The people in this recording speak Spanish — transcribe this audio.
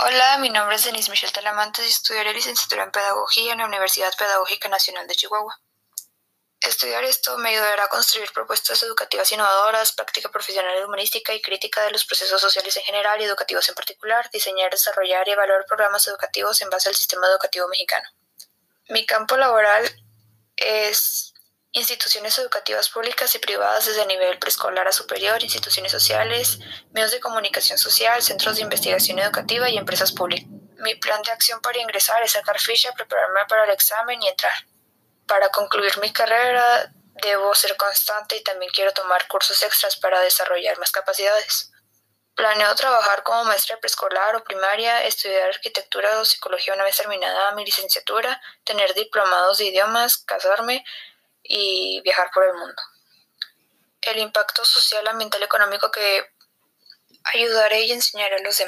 Hola, mi nombre es Denise Michelle Talamantes y estudiaré licenciatura en Pedagogía en la Universidad Pedagógica Nacional de Chihuahua. Estudiar esto me ayudará a construir propuestas educativas innovadoras, práctica profesional humanística y crítica de los procesos sociales en general y educativos en particular, diseñar, desarrollar y evaluar programas educativos en base al sistema educativo mexicano. Mi campo laboral es instituciones educativas públicas y privadas desde nivel preescolar a superior, instituciones sociales, medios de comunicación social, centros de investigación educativa y empresas públicas. Mi plan de acción para ingresar es sacar ficha, prepararme para el examen y entrar. Para concluir mi carrera debo ser constante y también quiero tomar cursos extras para desarrollar más capacidades. Planeo trabajar como maestra preescolar o primaria, estudiar arquitectura o psicología una vez terminada mi licenciatura, tener diplomados de idiomas, casarme, y viajar por el mundo. El impacto social, ambiental, económico que ayudaré y enseñaré a los demás.